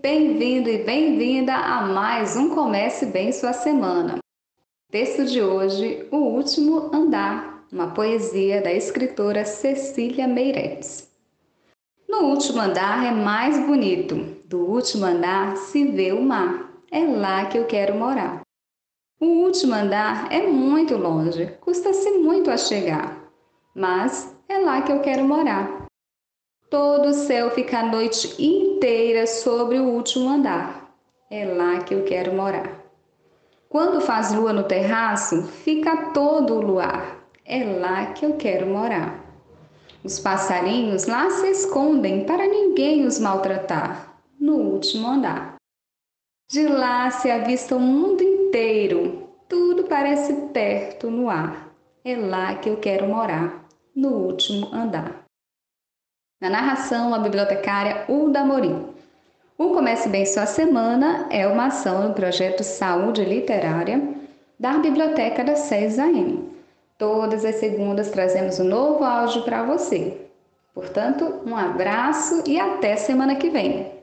bem-vindo e bem-vinda a mais um Comece Bem Sua Semana. Texto de hoje, O Último Andar, uma poesia da escritora Cecília Meireles. No último andar é mais bonito, do último andar se vê o mar, é lá que eu quero morar. O último andar é muito longe, custa-se muito a chegar, mas é lá que eu quero morar. Todo o céu fica a noite inteira sobre o último andar, é lá que eu quero morar. Quando faz lua no terraço, fica todo o luar, é lá que eu quero morar. Os passarinhos lá se escondem para ninguém os maltratar, no último andar. De lá se avista o mundo inteiro, tudo parece perto no ar. É lá que eu quero morar, no último andar. Na narração, a bibliotecária Ulda Amorim. O Comece Bem Sua Semana é uma ação do projeto Saúde Literária da Biblioteca da SES AM. Todas as segundas trazemos um novo áudio para você. Portanto, um abraço e até semana que vem.